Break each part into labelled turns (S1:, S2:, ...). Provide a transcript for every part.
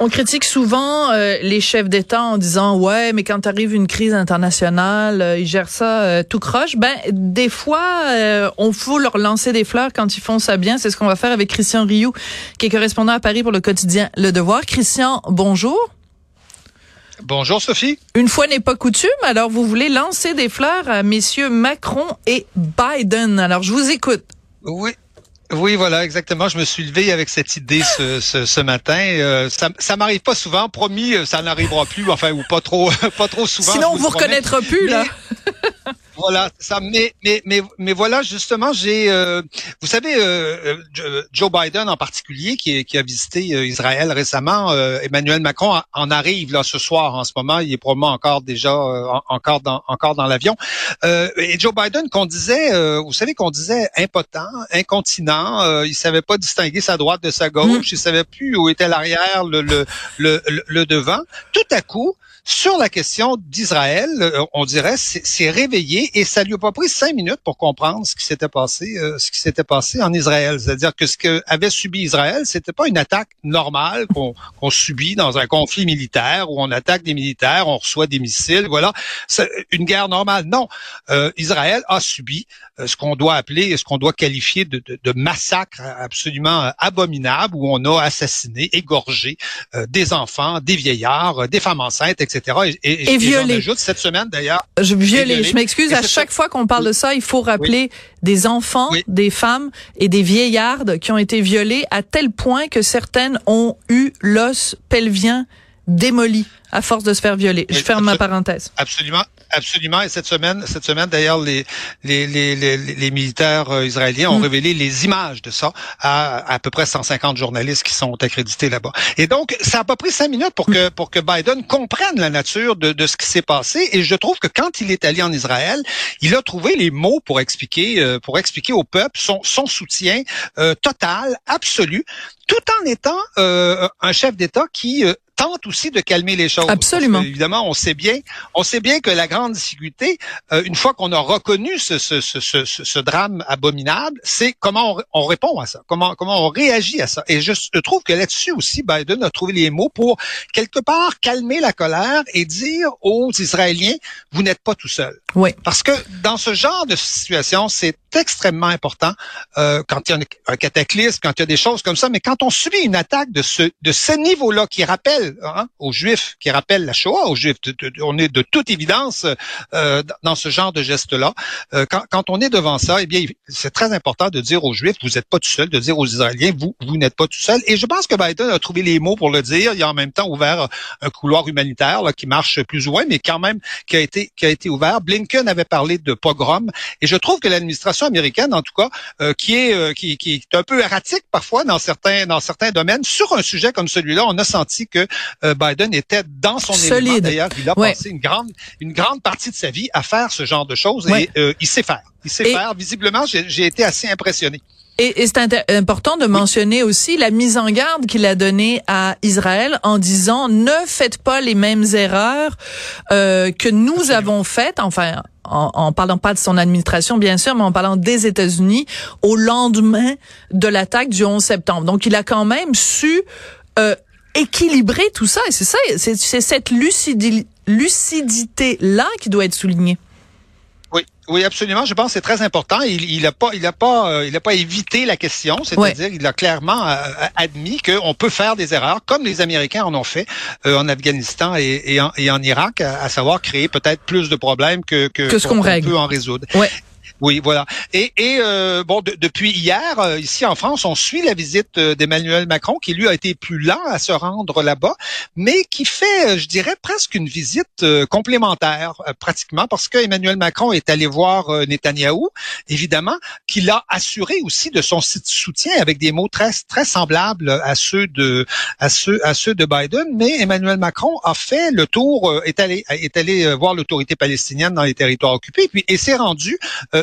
S1: On critique souvent euh, les chefs d'État en disant ouais, mais quand arrive une crise internationale, euh, ils gèrent ça euh, tout croche. Ben des fois, on faut leur lancer des fleurs quand ils font ça bien. C'est ce qu'on va faire avec Christian Rioux, qui est correspondant à Paris pour le quotidien Le Devoir. Christian, bonjour.
S2: Bonjour Sophie.
S1: Une fois n'est pas coutume, alors vous voulez lancer des fleurs à messieurs Macron et Biden. Alors je vous écoute.
S2: Oui, oui, voilà, exactement. Je me suis levé avec cette idée ce, ce, ce matin. Euh, ça, ça m'arrive pas souvent. Promis, euh, ça n'arrivera plus. Enfin, ou pas trop, pas trop souvent.
S1: Sinon, on vous, vous reconnaîtra plus là.
S2: Voilà, ça. Mais mais mais mais voilà, justement, j'ai. Euh, vous savez, euh, euh, Joe Biden en particulier, qui, qui a visité Israël récemment. Emmanuel Macron en arrive là ce soir. En ce moment, il est probablement encore déjà encore dans encore dans l'avion. et Joe Biden, qu'on disait, vous savez, qu'on disait impotent, incontinent. il savait pas distinguer sa droite de sa gauche. Mm. Il savait plus où était l'arrière, le le, le le devant. Tout à coup sur la question d'Israël, euh, on dirait, c'est réveillé et ça lui a pas pris cinq minutes pour comprendre ce qui s'était passé, euh, ce qui s'était passé en Israël. C'est-à-dire que ce qu'avait subi Israël, c'était pas une attaque normale qu'on subit dans un conflit militaire où on attaque des militaires, on reçoit des missiles, voilà, une guerre normale. Non, euh, Israël a subi ce qu'on doit appeler, ce qu'on doit qualifier de, de, de, massacre absolument abominable où on a assassiné, égorgé des enfants, des vieillards, des femmes enceintes, etc.
S1: Et, et, violé.
S2: cette semaine d'ailleurs.
S1: Je violé. Je m'excuse. À chaque fois qu'on parle de ça, il faut rappeler des enfants, des femmes et des vieillardes qui ont été violés à tel point que certaines ont eu l'os pelvien démoli à force de se faire violer. Je ferme ma parenthèse.
S2: Absolument. Absolument. Et cette semaine, cette semaine d'ailleurs, les, les, les, les, militaires euh, israéliens ont mm. révélé les images de ça à à peu près 150 journalistes qui sont accrédités là-bas. Et donc, ça a pas pris cinq minutes pour que pour que Biden comprenne la nature de, de ce qui s'est passé. Et je trouve que quand il est allé en Israël, il a trouvé les mots pour expliquer euh, pour expliquer au peuple son, son soutien euh, total, absolu, tout en étant un chef d'État qui tente aussi de calmer les choses.
S1: Absolument.
S2: évidemment, on sait bien, on sait bien que la grande difficulté, euh, une fois qu'on a reconnu ce, ce, ce, ce, ce drame abominable, c'est comment on, on, répond à ça, comment comment on réagit à ça. Et je, trouve que là-dessus aussi, Biden a trouvé les mots pour quelque part calmer la colère et dire aux Israéliens, vous n'êtes pas tout seul.
S1: Oui.
S2: Parce que dans ce genre de situation, c'est extrêmement important euh, quand il y a un cataclysme, quand il y a des choses comme ça. Mais quand on subit une attaque de ce de ce niveau-là qui rappelle Hein, aux Juifs, qui rappelle la Shoah aux Juifs. on est de toute évidence euh, dans ce genre de geste-là. Euh, quand, on est devant ça, eh bien, c'est très important de dire aux Juifs, vous n'êtes pas tout seul, de dire aux Israéliens, vous, vous n'êtes pas tout seul. Et je pense que Biden a trouvé les mots pour le dire. Il a en même temps ouvert un couloir humanitaire là, qui marche plus ou moins, mais quand même qui a été qui a été ouvert. Blinken avait parlé de pogrom, et je trouve que l'administration américaine, en tout cas, euh, qui est qui, qui est un peu erratique parfois dans certains dans certains domaines, sur un sujet comme celui-là, on a senti que euh, Biden était dans son élément. D'ailleurs, il a passé une grande, une grande partie de sa vie à faire ce genre de choses et euh, il sait faire. Il sait faire. Visiblement, j'ai été assez impressionné.
S1: Et, et c'est important de mentionner aussi la mise en garde qu'il a donnée à Israël en disant ne faites pas les mêmes erreurs euh, que nous avons faites. Enfin, en, en, parlant pas de son administration bien sûr, mais en parlant des États-Unis au lendemain de l'attaque du 11 septembre. Donc, il a quand même su euh, équilibrer tout ça. Et c'est ça, c'est cette lucidité-là qui doit être soulignée.
S2: Oui, oui, absolument. Je pense que c'est très important. Il n'a pas, il a pas, euh, il a pas évité la question. C'est-à-dire, il a clairement euh, admis qu'on peut faire des erreurs, comme les Américains en ont fait euh, en Afghanistan et, en, et, en, Irak, à, savoir créer peut-être plus de problèmes que
S1: que, ce qu'on
S2: peut en résoudre.
S1: Ouais.
S2: Oui, voilà. Et, et euh, bon, depuis hier, euh, ici en France, on suit la visite euh, d'Emmanuel Macron, qui lui a été plus lent à se rendre là-bas, mais qui fait, je dirais, presque une visite complémentaire, pratiquement, parce que Emmanuel Macron est allé voir Netanyahou, évidemment, qui l'a assuré aussi de son soutien avec des mots très très semblables à ceux de à ceux à ceux de Biden. Mais Emmanuel Macron a fait le tour, est allé est allé voir l'autorité palestinienne dans les territoires occupés, puis et s'est rendu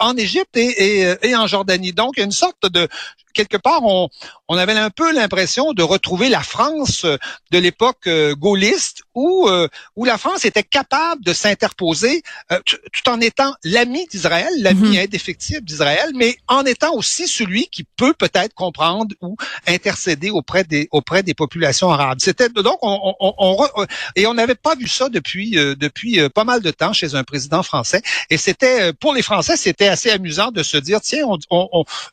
S2: en Égypte et, et, en Jordanie. Donc, il y a une sorte de quelque part, on, on avait un peu l'impression de retrouver la France de l'époque euh, gaulliste où, euh, où la France était capable de s'interposer euh, tout en étant l'ami d'Israël, l'ami mm indéfectible d'Israël, mais en étant aussi celui qui peut peut-être comprendre ou intercéder auprès des, auprès des populations arabes. C'était donc on, on, on, et on n'avait pas vu ça depuis depuis pas mal de temps chez un président français. Et c'était pour les Français, c'était assez amusant de se dire tiens,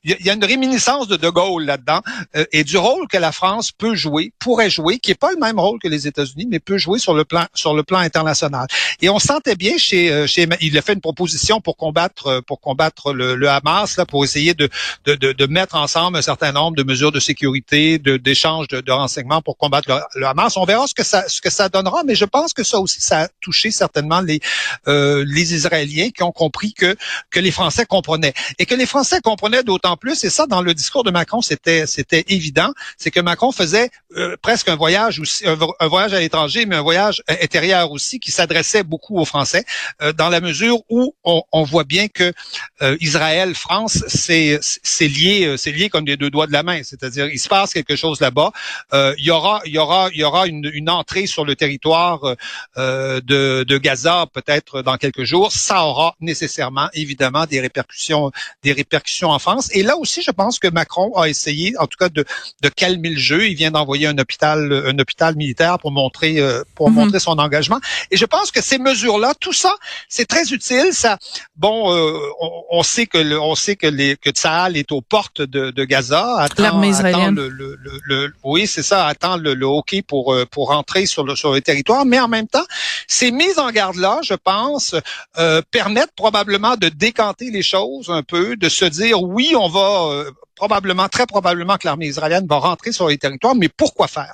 S2: il y a une réminiscence de De Gaulle là-dedans euh, et du rôle que la France peut jouer, pourrait jouer, qui est pas le même rôle que les États-Unis, mais peut jouer sur le plan sur le plan international. Et on sentait bien chez euh, chez il a fait une proposition pour combattre euh, pour combattre le, le Hamas là, pour essayer de, de, de, de mettre ensemble un certain nombre de mesures de sécurité, de d'échange de, de, renseignements pour combattre le, Hamas. On verra ce que ça ce que ça donnera, mais je pense que ça aussi ça a touché certainement les euh, les Israéliens qui ont compris que que les Français comprenaient et que les Français comprenaient d'autant plus. Et ça dans le discours de Macron c'était c'était évident, c'est que Macron faisait euh, presque un voyage aussi, un, voyage à l'étranger, mais un voyage euh, intérieur aussi, qui s'adressait beaucoup aux Français, euh, dans la mesure où on, on voit bien que Israël, France, c'est lié, c'est lié comme des deux doigts de la main. C'est-à-dire, il se passe quelque chose là-bas. il y aura, il y aura, il y aura une, une entrée sur le territoire de, de Gaza peut-être dans quelques jours. Ça aura nécessairement, évidemment, des répercussions, des répercussions en France. Et là aussi, je pense que Macron a essayé, en tout cas, de, de calmer le jeu. Il vient d'envoyer un hôpital, un hôpital militaire pour montrer, euh, pour mhm. montrer son engagement. Et je pense que ces mesures-là, tout ça, c'est très utile. Ça, bon, euh, on, sait que le, on sait que les que Tsahal est aux portes de, de Gaza.
S1: L'armée israélienne.
S2: Le, le, le, oui, c'est ça. Attend le, hockey pour euh, pour rentrer sur le sur le territoire. Mais en même temps, ces mises en garde-là, je pense, permettent probablement de décanter les choses un peu, de se dire oui, on va probablement, très probablement que l'armée israélienne va rentrer sur les territoires, mais pourquoi faire?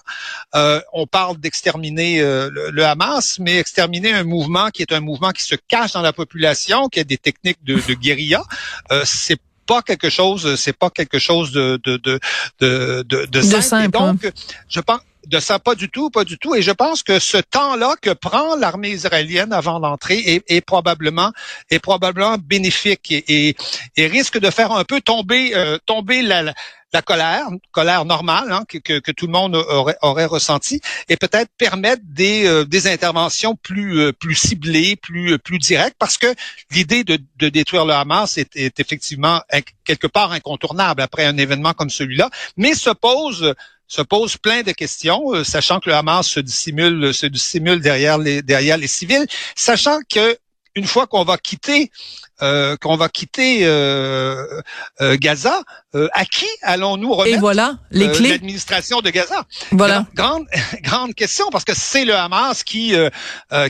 S2: Euh, on parle d'exterminer euh, le, Hamas, mais exterminer un mouvement qui est un mouvement qui se cache dans la population, qui a des techniques de, de guérilla, euh, c'est pas quelque chose, c'est pas quelque chose de de de de, de, simple. donc, hein. je pense de ça, pas du tout, pas du tout. Et je pense que ce temps-là que prend l'armée israélienne avant l'entrée est, probablement est probablement bénéfique et, et, risque de faire un peu tomber euh, tomber la, la colère, colère normale hein, que, que, tout le monde aurait, aurait ressenti, et peut-être permettre des, euh, des interventions plus euh, plus ciblées, plus plus directes, parce que l'idée de, de détruire le Hamas est, est effectivement quelque part incontournable après un événement comme celui-là, mais se pose se pose plein de questions, euh, sachant que le Hamas se dissimule, se dissimule derrière les derrière les civils, sachant que une fois qu'on va quitter euh, qu'on va quitter euh, euh Gaza, euh, à qui allons-nous remettre
S1: Et voilà, les clés.
S2: l'administration de Gaza?
S1: Voilà.
S2: Grande grande question parce que c'est le Hamas qui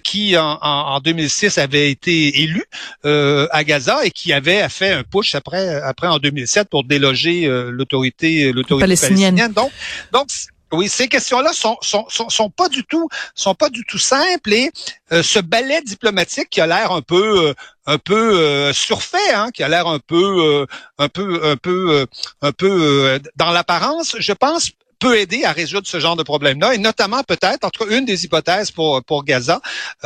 S2: qui en, en, 2006 avait été élu à Gaza et qui avait fait un push après après en 2007 pour déloger l'autorité l'autorité palestinienne. Donc donc oui, ces questions-là sont, sont, sont, pas du tout sont pas du tout simples et euh, ce ballet diplomatique qui a l'air un peu euh, un peu euh, surfait, hein, qui a l'air un peu un peu un peu un peu dans l'apparence, je pense peut aider à résoudre ce genre de problème-là, et notamment peut-être, en tout cas, une des hypothèses pour pour Gaza,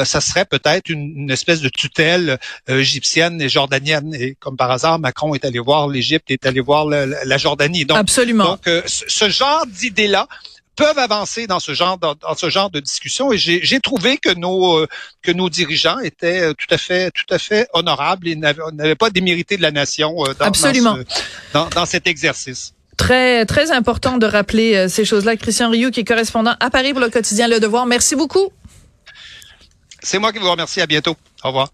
S2: ça serait peut-être une, espèce de tutelle égyptienne et jordanienne. Et comme par hasard, Macron est allé voir l'Égypte, est allé voir la, Jordanie. Donc,
S1: Absolument.
S2: Donc, ce genre d'idée-là, peuvent avancer dans ce genre dans, ce genre de discussion et j'ai trouvé que nos euh, que nos dirigeants étaient euh, tout à fait tout à fait honorables et n'avaient pas démérité de la nation euh, dans,
S1: Absolument.
S2: Dans, dans, cet exercice.
S1: Très très important de rappeler ces choses-là. Christian Rioux qui est correspondant à Paris pour le quotidien Le Devoir. Merci beaucoup.
S2: C'est moi qui vous remercie. À bientôt. Au revoir.